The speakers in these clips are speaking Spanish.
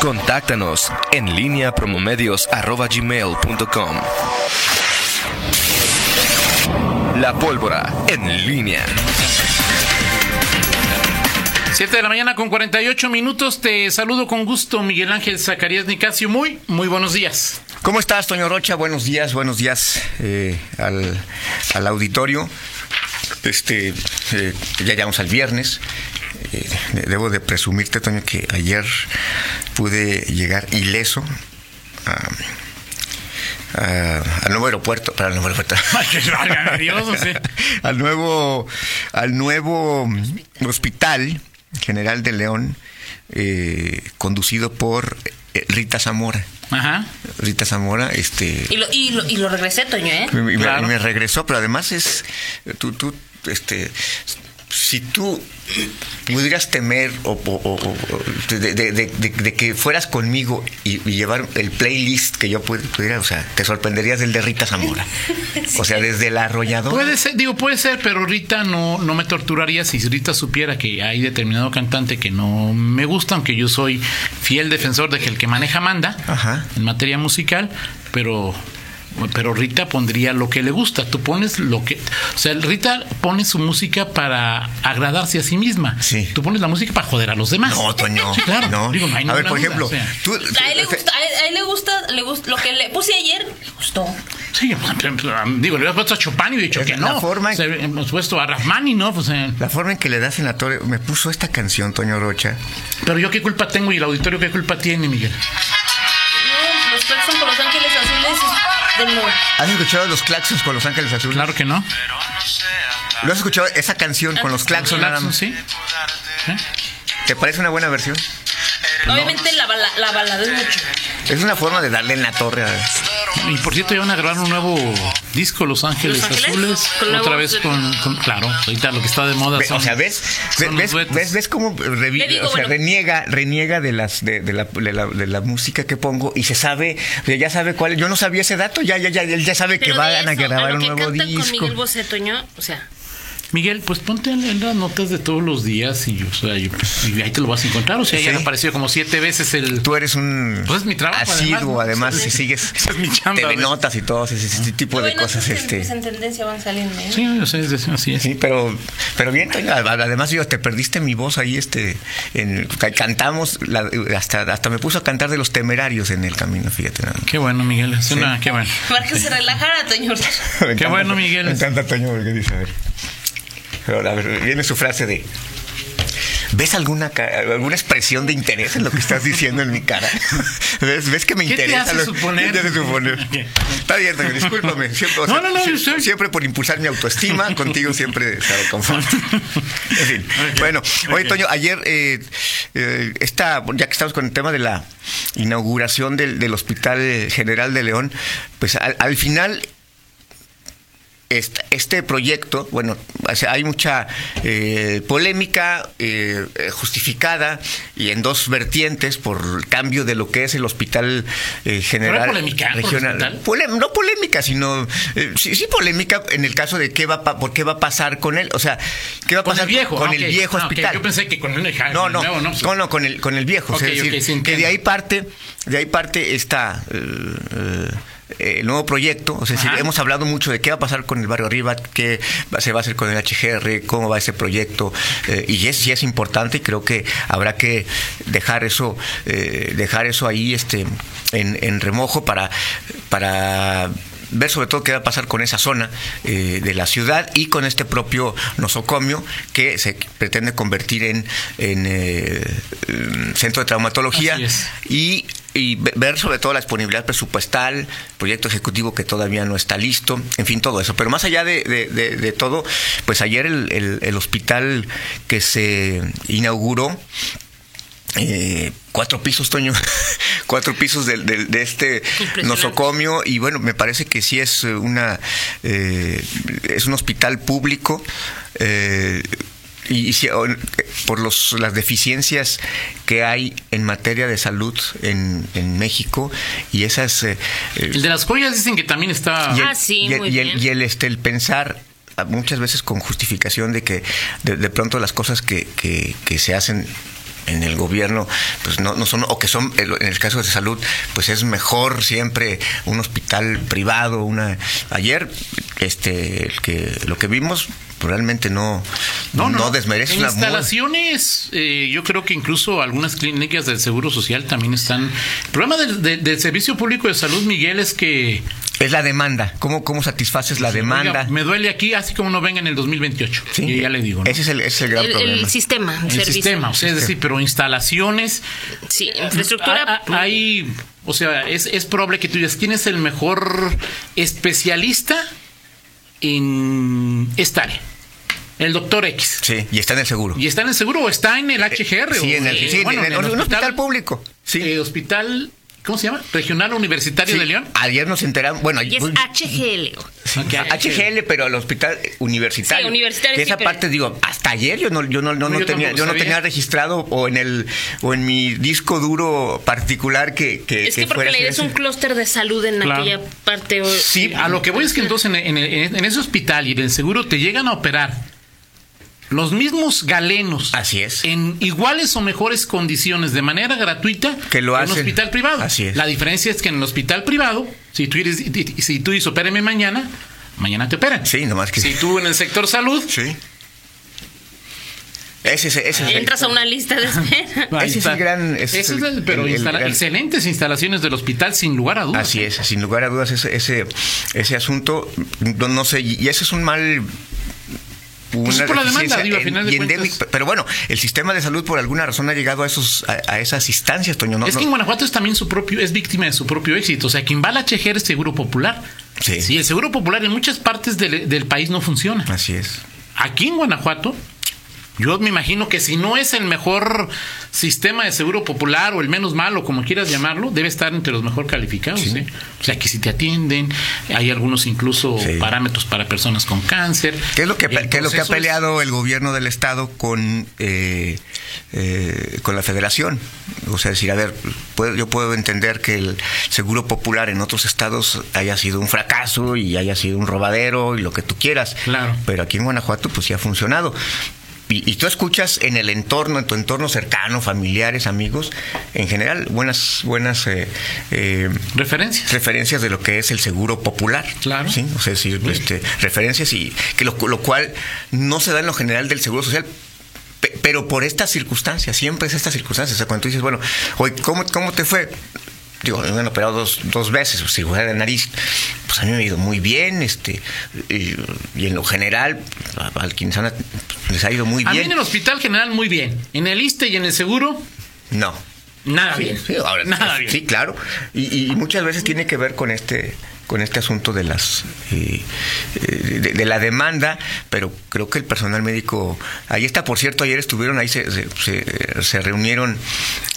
Contáctanos en línea promomedios.com. La pólvora en línea. 7 de la mañana con 48 minutos. Te saludo con gusto, Miguel Ángel Zacarías Nicasio. Muy, muy buenos días. ¿Cómo estás, Toño Rocha? Buenos días, buenos días eh, al, al, auditorio. Este, eh, ya llegamos al viernes. Eh, debo de presumirte, Toño, que ayer pude llegar ileso a, a, al nuevo aeropuerto, para el nuevo aeropuerto. Dios, al nuevo, al nuevo hospital General de León, eh, conducido por eh, Rita Zamora. Ajá. Rita Zamora, este. Y lo, y lo, y lo regresé, Toño, ¿eh? Me, Claro. me regresó, pero además es. Tú, tú, este. Si tú pudieras temer o, o- o- o- de, de- de- de- de que fueras conmigo y, y llevar el playlist que yo pu- pudiera, o sea, te sorprenderías del de Rita Zamora. O sea, desde el arrollador. Puede ser, digo, puede ser, pero Rita no, no me torturaría si Rita supiera que hay determinado cantante que no me gusta, aunque yo soy fiel defensor de que el que maneja manda Ajá. en materia musical, pero pero Rita pondría lo que le gusta. Tú pones lo que, o sea, Rita pone su música para agradarse a sí misma. Sí. Tú pones la música para joder a los demás. No, Toño. Sí, claro. No. Digo, no hay a ver, por duda, ejemplo, o sea. tú. A él le gusta, a él, a él le gusta, le gusta, lo que le puse ayer, le gustó. Sí, digo, le hubieras puesto a Chopin y he dicho Es que la no. forma en- O sea, hemos puesto a Rahmani, ¿no? Pues, eh, La forma en que le das en la torre. Me puso esta canción, Toño Rocha. pero yo qué culpa tengo y el auditorio qué culpa tiene, Miguel. No, los claxon con los ángeles azules. ¿Has escuchado los claxons con los ángeles azules? Claro que no. ¿Lo has escuchado esa canción con los claxons nada más? sí. ¿Te parece una buena versión? Obviamente la, bala, la balada es mucho. Es una forma de darle en la torre a... Y por cierto, ya van a grabar un nuevo disco, Los Ángeles, ¿Los Ángeles? Azules. Con Otra vez con, con- Claro, ahorita lo que está de moda son- o sea, ¿ves? son ¿Ves, ves, ves cómo revi- digo, o sea, bueno. reniega, reniega de las de, de la, de, la, de la música que pongo y se sabe, o sea, ya sabe cuál. Yo no sabía ese dato, ya, ya, ya, él ya sabe que van a grabar lo un que nuevo cantan con disco. Miguel Bosé, Toño, o sea, Miguel, pues ponte en, en las notas de todos los días y, o sea, y, pues, y ahí te lo vas a encontrar. O sea, ya Sí. han aparecido como siete veces el. Tú eres un Pues es mi trabajo, asiduo, además, además, ¿no? si sigues Esa es mi chamba, TV ¿ves? Notas y todo ese, ese tipo de bueno, cosas. este en tendencia van saliendo. ¿eh? Sí, o sea, es- así es. Sí, pero, pero bien, Toño, además yo te perdiste mi voz ahí, este, en, ca- cantamos, la- hasta, hasta me puso a cantar de los temerarios en el camino, fíjate. Qué bueno, Miguel. Es una, qué bueno. Para que se relajara, Toño. Qué encanta, bueno, Miguel. Me encanta Toño porque dice, a ver. Pero, a ver, viene su frase de. ¿Ves alguna, alguna expresión de interés en lo que estás diciendo en mi cara? ¿Ves, ves que me ¿Qué te interesa? hace lo- suponer? ¿Qué te hace suponer? Está bien, discúlpame. Siempre, o No, sea, no, no, sie- yo sé. siempre por impulsar mi autoestima, contigo siempre sabe confort. En fin. Bueno, oye, ok. Toño, ayer, eh, eh, esta, ya que estamos con el tema de la inauguración del, del Hospital General de León, pues al, al final este proyecto, bueno, hay mucha eh, polémica eh, justificada y en dos vertientes por el cambio de lo que es el hospital eh, general ¿Pero hay polémica por el regional. Polé- no polémica, sino eh, sí, sí polémica en el caso de qué va, por qué va a pasar con él, o sea, qué va a Con pasar el viejo. con el viejo Ah, hospital. Yo pensé que con el, No, no, no. no, no, con el, con el viejo. Ok, es decir, que de ahí parte, de ahí parte esta eh, eh, el nuevo proyecto. O sea, Ajá. hemos hablado mucho de qué va a pasar con el barrio arriba, qué se va a hacer con el HGR, cómo va ese proyecto. eh, y es, sí es importante y creo que habrá que dejar eso, eh, dejar eso ahí este, en, en remojo para, para ver sobre todo qué va a pasar con esa zona eh, de la ciudad y con este propio nosocomio que se pretende convertir en, en, eh, em, centro de traumatología y, y ve- ver sobre todo la disponibilidad presupuestal, proyecto ejecutivo que todavía no está listo, en fin, todo eso. Pero más allá de, de- de- de todo, pues ayer el, el- el hospital que se inauguró, eh, cuatro pisos, Toño, cuatro pisos de, este nosocomio y bueno, me parece que sí es una eh, es un hospital público eh, y, y si- o- por los, las deficiencias que hay en materia de salud en, en México y esas eh, eh, El de las joyas dicen que también está. y el, Ah, sí, y el- muy y el- bien. y el, este, el pensar ah, muchas veces con justificación de que de, de pronto las cosas que, que- que se hacen en el gobierno, pues no, no son, o que son, en el caso de salud, pues es mejor siempre un hospital privado, una ayer, este, el que lo que vimos realmente no, no, desmerece en una instalaciones, eh, yo creo que incluso algunas clínicas del Seguro Social también están. El problema del, del Servicio Público de Salud, Miguel, es que es la demanda. ¿Cómo, cómo satisfaces la demanda? me duele aquí, así como no venga en el 2028. Sí, ya le digo. Ese, es el, ese es el gran problema. El sistema. El sistema, o sea, es decir, pero instalaciones. Sí, infraestructura. Hay, o sea, es, es probable que tú digas, ¿quién es el mejor especialista en esta área? El doctor X. Sí, y está en el seguro. ¿Y está en el seguro o está en el HGR? Sí, en el, sí, bueno, en el, un hospital, público. Sí. Eh, hospital ¿Cómo se llama? Regional Universitario de León. Ayer nos enteramos, bueno, y es HGL. HGL, pero el hospital universitario. Sí, universitario. Que esa parte digo, hasta ayer yo no, yo no, no, tenía, yo no tenía registrado o en el o en mi disco duro particular que, que es que, porque la idea es un clúster de salud en aquella parte. Sí, a lo que voy es que entonces en, en ese hospital y en el seguro te llegan a operar los mismos galenos. Así es. En iguales o mejores condiciones, de manera gratuita, que lo en un hospital privado. Así es. La diferencia es que en el hospital privado, si tú, eres, si tú dices opéreme mañana, mañana te operan. Sí, nomás que. Si tú en el sector salud. Sí. Ese, ese, ese Entras a una lista de espera. ese es el gran. Ese es el, pero excelentes instalaciones del hospital, sin lugar a dudas. Así es, sin lugar a dudas, ese, ese, ese asunto, no, no sé, y ese es un mal pues por la demanda, digo, final de pero bueno, el sistema de salud por alguna razón ha llegado a esos a, esas instancias, Toño. es que en Guanajuato es también su propio, es víctima de su propio éxito. O sea, quien va a la HGR es Seguro Popular. Sí. sí. el Seguro Popular en muchas partes del, del país no funciona. Así es. Aquí en Guanajuato, yo me imagino que si no es el mejor sistema de seguro popular o el menos malo, como quieras llamarlo, debe estar entre los mejor calificados. ¿eh? O sea, que si te atienden, hay algunos incluso parámetros para personas con cáncer. ¿Qué es lo que, es lo que ha peleado el gobierno del Estado con, eh, eh, con la federación? O sea, decir, a ver, yo puedo entender que el seguro popular en otros estados haya sido un fracaso y haya sido un robadero y lo que tú quieras. Claro. Pero aquí en Guanajuato, pues sí ha funcionado. Y, tú escuchas en el entorno, en tu entorno cercano, familiares, amigos, en general, buenas, buenas eh, eh, referencias. Referencias de lo que es el seguro popular. Claro. ¿sí? O sea, decir, este, referencias y que lo, cual no se da en lo general del seguro social, pero por estas circunstancias, siempre es estas circunstancias. O sea, cuando tú dices, bueno, oye, ¿cómo, cómo te fue? digo, me han operado dos, dos veces, cirugía de nariz, pues a mí me ha ido muy bien, este, y, en lo general, al quienes han, les ha ido muy bien. A mí en el hospital general muy bien, en el ISTE y en el seguro, no. Nada bien. Sí, nada bien. Sí, claro. Y, y, muchas veces tiene que ver con este con este asunto de las eh, eh, de, la demanda, pero creo que el personal médico ahí está. Por cierto, ayer estuvieron ahí se, se, reunieron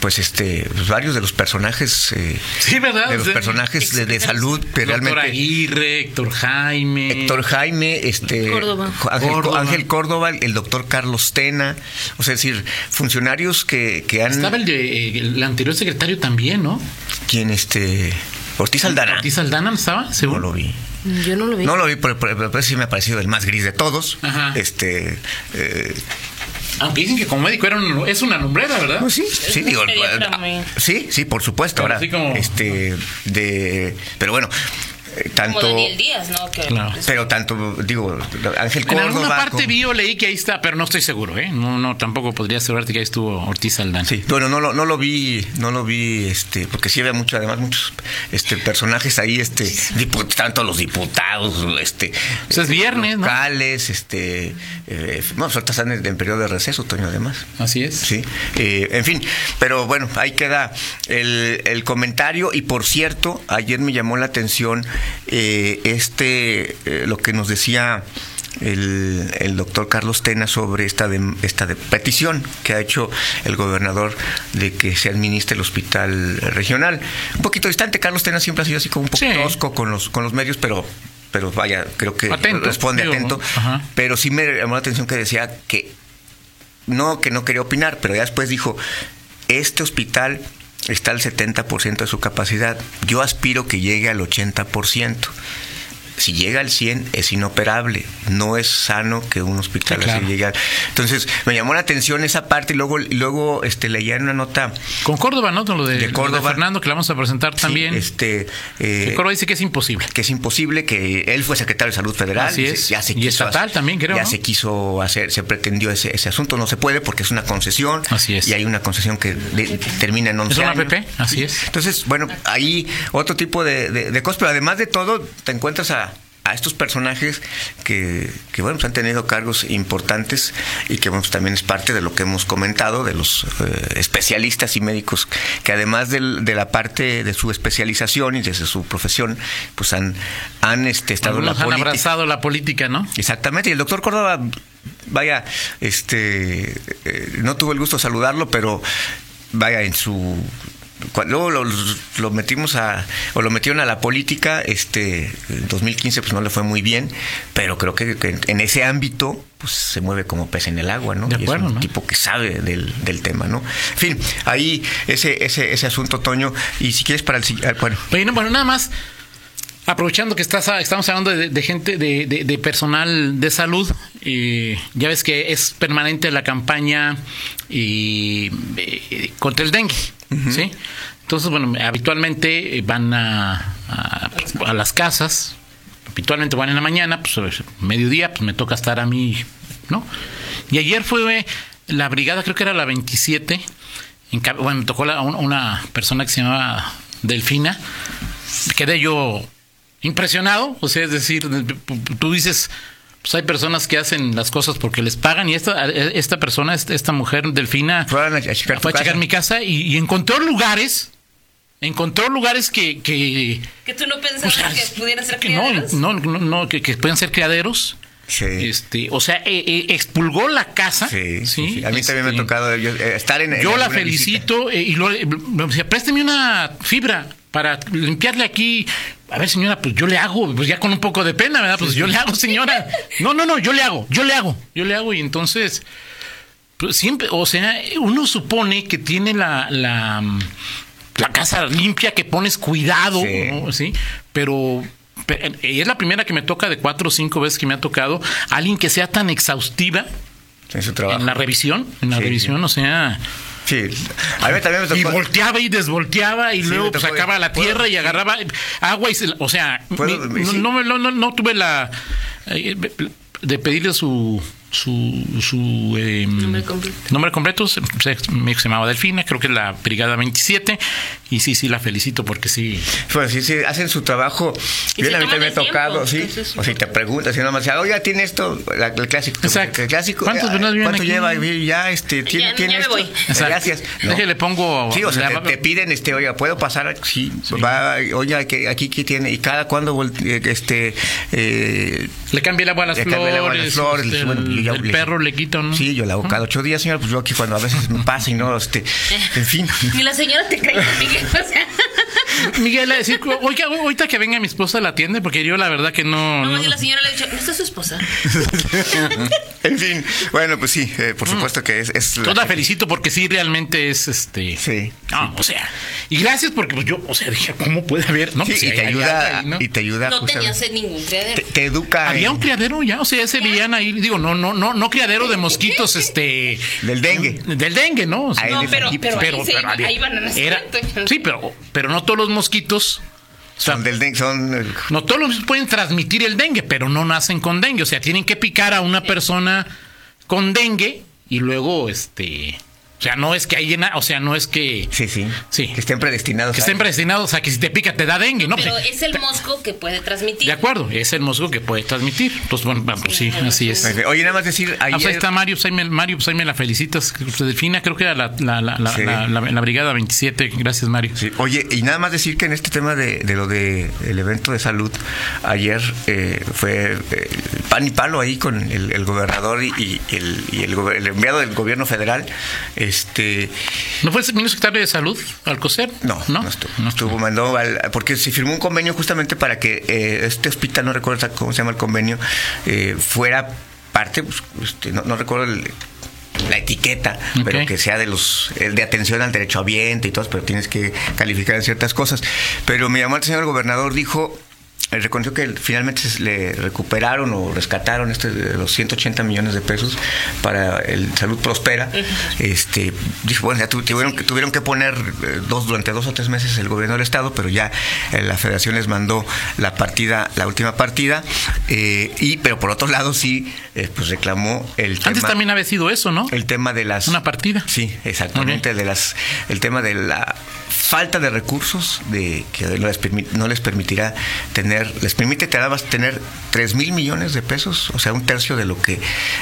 pues este pues varios de los personajes eh, sí, ¿verdad? de los personajes de, salud pero realmente Aguirre, Héctor Jaime Héctor Jaime este Córdoba. Ángel, Córdoba. el doctor Carlos Tena o sea es decir funcionarios que, que han estaba el, de, el anterior secretario también no quién este Ortiz Aldana. ¿Ortiz Aldana estaba? ¿Seguro? No lo vi. Yo no lo vi. No lo vi, pero, pero, sí me ha parecido el más gris de todos. Ajá. Este. Eh, aunque dicen que como médico era es una lumbrera, ¿verdad? Pues sí, sí, digo, sí, sí, por supuesto. Ahora, este, de, pero bueno, tanto como Daniel Díaz, ¿no? claro. Pero tanto, digo, Ángel Córdoba... En alguna parte vi o leí que ahí está, pero no estoy seguro, ¿eh? No, no, tampoco podría asegurarte que ahí estuvo Ortiz Aldán. Sí, bueno, no lo, no lo vi, no lo vi, este, porque sí había mucho, además muchos este, personajes ahí, este, tanto los diputados, este... O sea, es viernes, locales, este... Eh, bueno, ahorita están en, periodo de receso, Toño, además. Así es. Sí, eh, en fin, pero bueno, ahí queda el, el comentario y por cierto, ayer me llamó la atención eh, este, eh, lo que nos decía el, doctor Carlos Tena sobre esta, de, esta de petición que ha hecho el gobernador de que se administre el hospital regional. Un poquito distante, Carlos Tena siempre ha sido así como un poco tosco con los, con los medios, pero pero vaya, creo que responde atento. Pero sí me llamó la atención que decía que no, que no quería opinar, pero ya después dijo, este hospital está al 70% de su capacidad. Yo aspiro que llegue al 80%. Si llega al 100 es inoperable. No es sano que un hospital Sí, claro. así llegue. Entonces, me llamó la atención esa parte y luego, y luego este, leía en una nota Con Córdoba, ¿no? Con lo de, De lo Córdoba. Fernando, que la vamos a presentar sí, también. este, eh, Córdoba dice que es imposible. que es imposible que él fue secretario de salud federal Así y es. ya se Y quiso estatal hacer- también, creo, ya ¿no? se quiso hacer se pretendió ese, ese asunto no se puede porque es una concesión Así es. y hay una concesión que de- termina en 11 Es una años. APP, así es. entonces bueno ahí otro tipo de, de- de cosas pero además de todo te encuentras a a estos personajes que, que, bueno, pues han tenido cargos importantes y que bueno, pues también es parte de lo que hemos comentado de los eh, especialistas y médicos que además del- de la parte de su especialización y desde su profesión, pues han, han este, estado en la han política. abrazado la política, ¿no? Exactamente, y el doctor Córdoba, vaya, este, eh, no tuve el gusto de saludarlo, pero vaya, en su... Cuando lo, lo metimos a, o lo metieron a la política, este, en 2015 pues no le fue muy bien, pero creo que, que en ese ámbito pues se mueve como pez en el agua, ¿no? De Y es un ¿no? tipo que sabe del, del tema, ¿no? En fin, ahí ese, ese, ese asunto, Toño, y si quieres para el si- ah, bueno, Bueno, bueno, nada más. Aprovechando que estás, estamos hablando de, de gente, de, de- de personal de salud, eh, ya ves que es permanente la campaña eh, eh, contra el dengue, ¿sí? Entonces, bueno, habitualmente eh, van a, las casas, habitualmente van en la mañana, pues mediodía, pues me toca estar a mí, ¿no? Y ayer fue la brigada, creo que era la 27, en ca- bueno, me tocó la- un- una persona que se llamaba Delfina, quedé yo impresionado, o sea, es decir, tú dices, pues hay personas que hacen las cosas porque les pagan y esta, esta persona, esta, mujer Delfina, a checar fue a checar casa. mi casa y, y encontró lugares, encontró lugares que... que Que tú no pensabas pues, que pudieran ser no, criaderos. no, no, no, que, que puedan ser criaderos. Sí. Este, o sea, eh, eh, expulgó la casa. Sí, sí, sí. A mí también me ha Este, tocado yo, eh, estar en. en Yo la felicito eh, y lo, eh, me decía, présteme una fibra para limpiarle aquí. A ver, señora, pues yo le hago, pues ya con un poco de pena, ¿verdad? Pues yo le hago, señora. No, no, no, yo le hago, yo le hago, yo le hago y entonces, pues siempre, o sea, uno supone que tiene la, la, la casa limpia, que pones cuidado, Sí. ¿no? ¿sí? Pero pe- es la primera que me toca de cuatro o cinco veces que me ha tocado alguien que sea tan exhaustiva En su trabajo. en la revisión, en la Sí, revisión, o sea, Sí. A mí también me tocó. y volteaba y desvolteaba y Sí, luego me pues, sacaba la ¿puedo? tierra y agarraba agua y se, o sea, no, no, no- no tuve la eh, de pedirle su su, su eh, Nombre completo. nombre completo, se, se- me llamaba Delfina, creo que es la Brigada 27 y sí, sí la felicito porque sí. Pues sí, sí, hacen su trabajo. Y Bien, se a mí toman también me ha el tocado, sí. que es O si te preguntas, y nada más, dice, oiga, tiene esto, la- el clásico. Exacto. El clásico. ¿Cuántas eh, ¿Cuánto aquí? lleva? Ya, este, tiene, Ya- tiene ya me esto. voy. Exacto. Gracias. No. Déjale, pongo Sí, o sea, la- te, te piden, este, oiga, ¿puedo pasar? Sí, va, oiga, que aquí, ¿qué tiene? Y cada cuando, este, eh, le cambié el agua a las Le flores, cambié el agua a las flores, este, el, yo el le- perro le quito, ¿no? sí, yo la hago cada ocho días, señor, pues yo aquí cuando a veces me pasa y no, este, en fin. Ni la señora te cree, Miguel. O sea, Miguel, a decir, oiga, ahorita que venga mi esposa la atiende, porque yo la verdad que no. no, no- y la señora le ha dicho, ¿no está su esposa? en fin, bueno, pues sí, eh, por supuesto que es, es Yo la felicito porque sí, realmente es este. Sí. No, o sea. Y gracias porque pues, yo, o sea, dije, ¿cómo puede haber? No, Sí, pues, y te hay ayuda, ¿no? y te ayuda No justamente- tenía sed ningún criadero. te, te educa Había en- un criadero ya, o sea, ese veían ahí, digo, no, no, no, no criadero de mosquitos, este. del dengue. Del dengue, ¿no? O sea, Ahí No, pero, pero, ahí, se iba- había- ahí van a nacer. era- Sí, pero, pero no todos los mosquitos. O sea, Son del dengue, son eh, no todos los mosquitos pueden transmitir el dengue, pero no nacen con dengue. O sea, tienen que picar a una persona con dengue y luego, este. O sea, no es que hay o sea, no es que. sí, sí, Sí. que estén predestinados. Que a- estén predestinados a que si te pica te da dengue, ¿no? Pero Pues, es el mosco que puede transmitir. de acuerdo, es el mosco que puede transmitir. Entonces, bueno, pues sí, así es. Oye, nada más decir, Ah, pues ahí ayer, está Mario, pues ahí me, Mario, pues ahí me la felicitas. Delfina, creo que era la, la, la, la, Sí. la- la- la brigada 27. Gracias, Mario. Sí, Oye, y nada más decir que en este tema de, de lo de el evento de salud, ayer eh, fue eh, pan y palo ahí con el, el gobernador y, y el, y el enviado del gobierno federal. Este, ¿No fue el ministro secretario de Salud, Alcocer? no, no, estuvo, no estuvo, mandó al- porque se firmó un convenio justamente para que eh, este hospital, no recuerdo cómo se llama el convenio, eh, fuera parte, pues, este, no, no recuerdo el- la etiqueta, pero que sea de los el de atención al derecho ambiente y todo, pero tienes que calificar en ciertas cosas. Pero me llamó el señor gobernador, dijo reconoció que finalmente se le recuperaron o rescataron este de los 180 millones de pesos para el Salud Prospera. Este, dijo, bueno, ya tu- tuvieron, que- tuvieron que poner eh, dos durante dos o tres meses el gobierno del estado, pero ya eh, la Federación les mandó la partida, la última partida, eh, y pero por otro lado sí, eh, pues reclamó el Antes tema, también había sido eso, ¿no? el tema de las Una partida. Sí, exactamente, de las el tema de la falta de recursos de que no les, permi- no les permitirá tener, les permite te dabas tener 3 mil millones de pesos, o sea, un tercio de lo que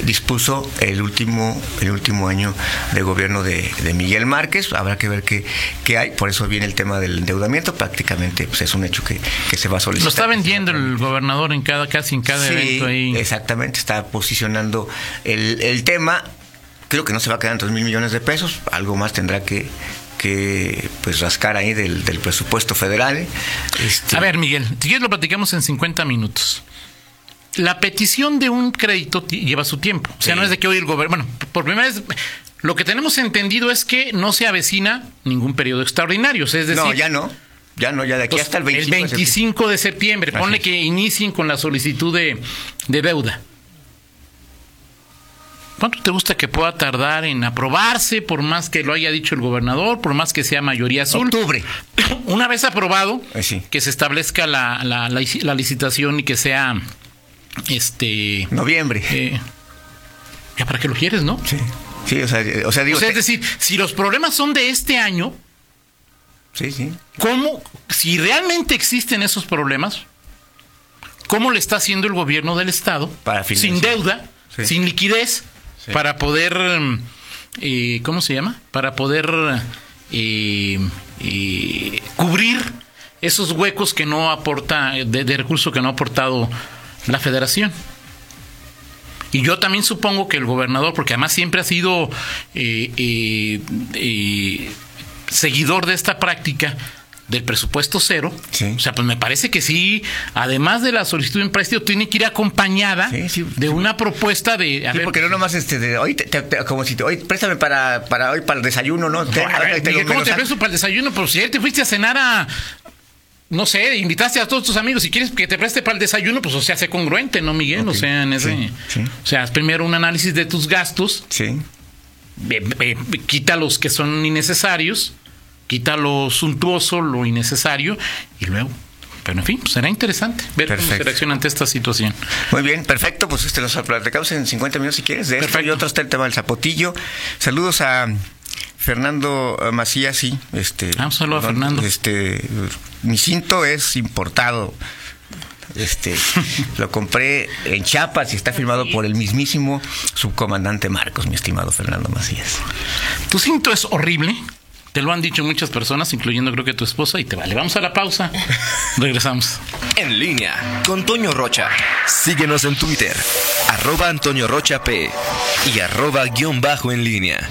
dispuso el último, el último año de gobierno de, de Miguel Márquez. Habrá que ver qué, qué hay, por eso viene el tema del endeudamiento, prácticamente pues, es un hecho que, que se va a solicitar. Lo está vendiendo el gobernador en cada, casi en cada Sí, evento ahí. Exactamente, está posicionando el, el tema. Creo que no se va a quedar en 3 mil millones de pesos, algo más tendrá que, que pues rascar ahí del, del presupuesto federal. Este, A ver, Miguel, si quieres lo platicamos en 50 minutos. La petición de un crédito lleva su tiempo. O sea, Sí. no es de que hoy el gobierno. Bueno, por primera vez, lo que tenemos entendido es que no se avecina ningún periodo extraordinario. O sea, es decir, no, ya no, ya no, ya de aquí pues, hasta el 25. de septiembre. 25 de septiembre. Así Ponle que inicien con la solicitud de, de deuda. ¿Cuánto te gusta que pueda tardar en aprobarse, por más que lo haya dicho el gobernador, por más que sea mayoría azul? Octubre. Una vez aprobado, Eh, sí. que se establezca la, la- la- la licitación y que sea, este, Noviembre. eh, ya para qué lo quieres, ¿no? Sí, sí, o sea, o sea, digo, O sea, es decir, si los problemas son de este año, sí, sí. ¿cómo, si realmente existen esos problemas, cómo le está haciendo el gobierno del Estado Para sin deuda, Sí. sin liquidez, Para poder, eh, ¿cómo se llama? Para poder eh, eh, cubrir esos huecos que no aporta, de, de recursos que no ha aportado la federación. Y yo también supongo que el gobernador, porque además siempre ha sido eh, eh, eh, seguidor de esta práctica del presupuesto cero, Sí. o sea, pues me parece que sí, además de la solicitud de un préstamo, tiene que ir acompañada Sí, sí, de una propuesta de... a Sí, ver, porque no nomás este de hoy te- te- te- como si te, hoy préstame para, para hoy para el desayuno, ¿no? A ver, Miguel, ¿cómo te presto para el desayuno? Pues si ayer te fuiste a cenar a... No sé, invitaste a todos tus amigos. Si quieres que te preste para el desayuno, pues o sea, sé congruente, ¿no, Miguel? O sea, en ese... sí, sí. O sea, primero un análisis de tus gastos, Sí. eh, eh, quita los que son innecesarios, quita lo suntuoso, lo innecesario, y luego. Pero en fin, pues será interesante ver cómo Perfecto. se reacciona ante esta situación. Muy bien, perfecto. Pues este los platicamos en 50 minutos si quieres. De esto Perfecto. y otro está el tema del zapotillo. Saludos a Fernando eh, Macías, sí. Este, Ah, un saludo a Fernando. Este, mi cinto es importado. Este, lo compré en Chiapas y está firmado por el mismísimo subcomandante Marcos, mi estimado Fernando Macías. Tu cinto es horrible. Te lo han dicho muchas personas, incluyendo creo que tu esposa, y te vale. Vamos a la pausa. Regresamos. En línea con Toño Rocha. Síguenos en Twitter, arroba Antonio Rocha P y arroba guion bajo en línea.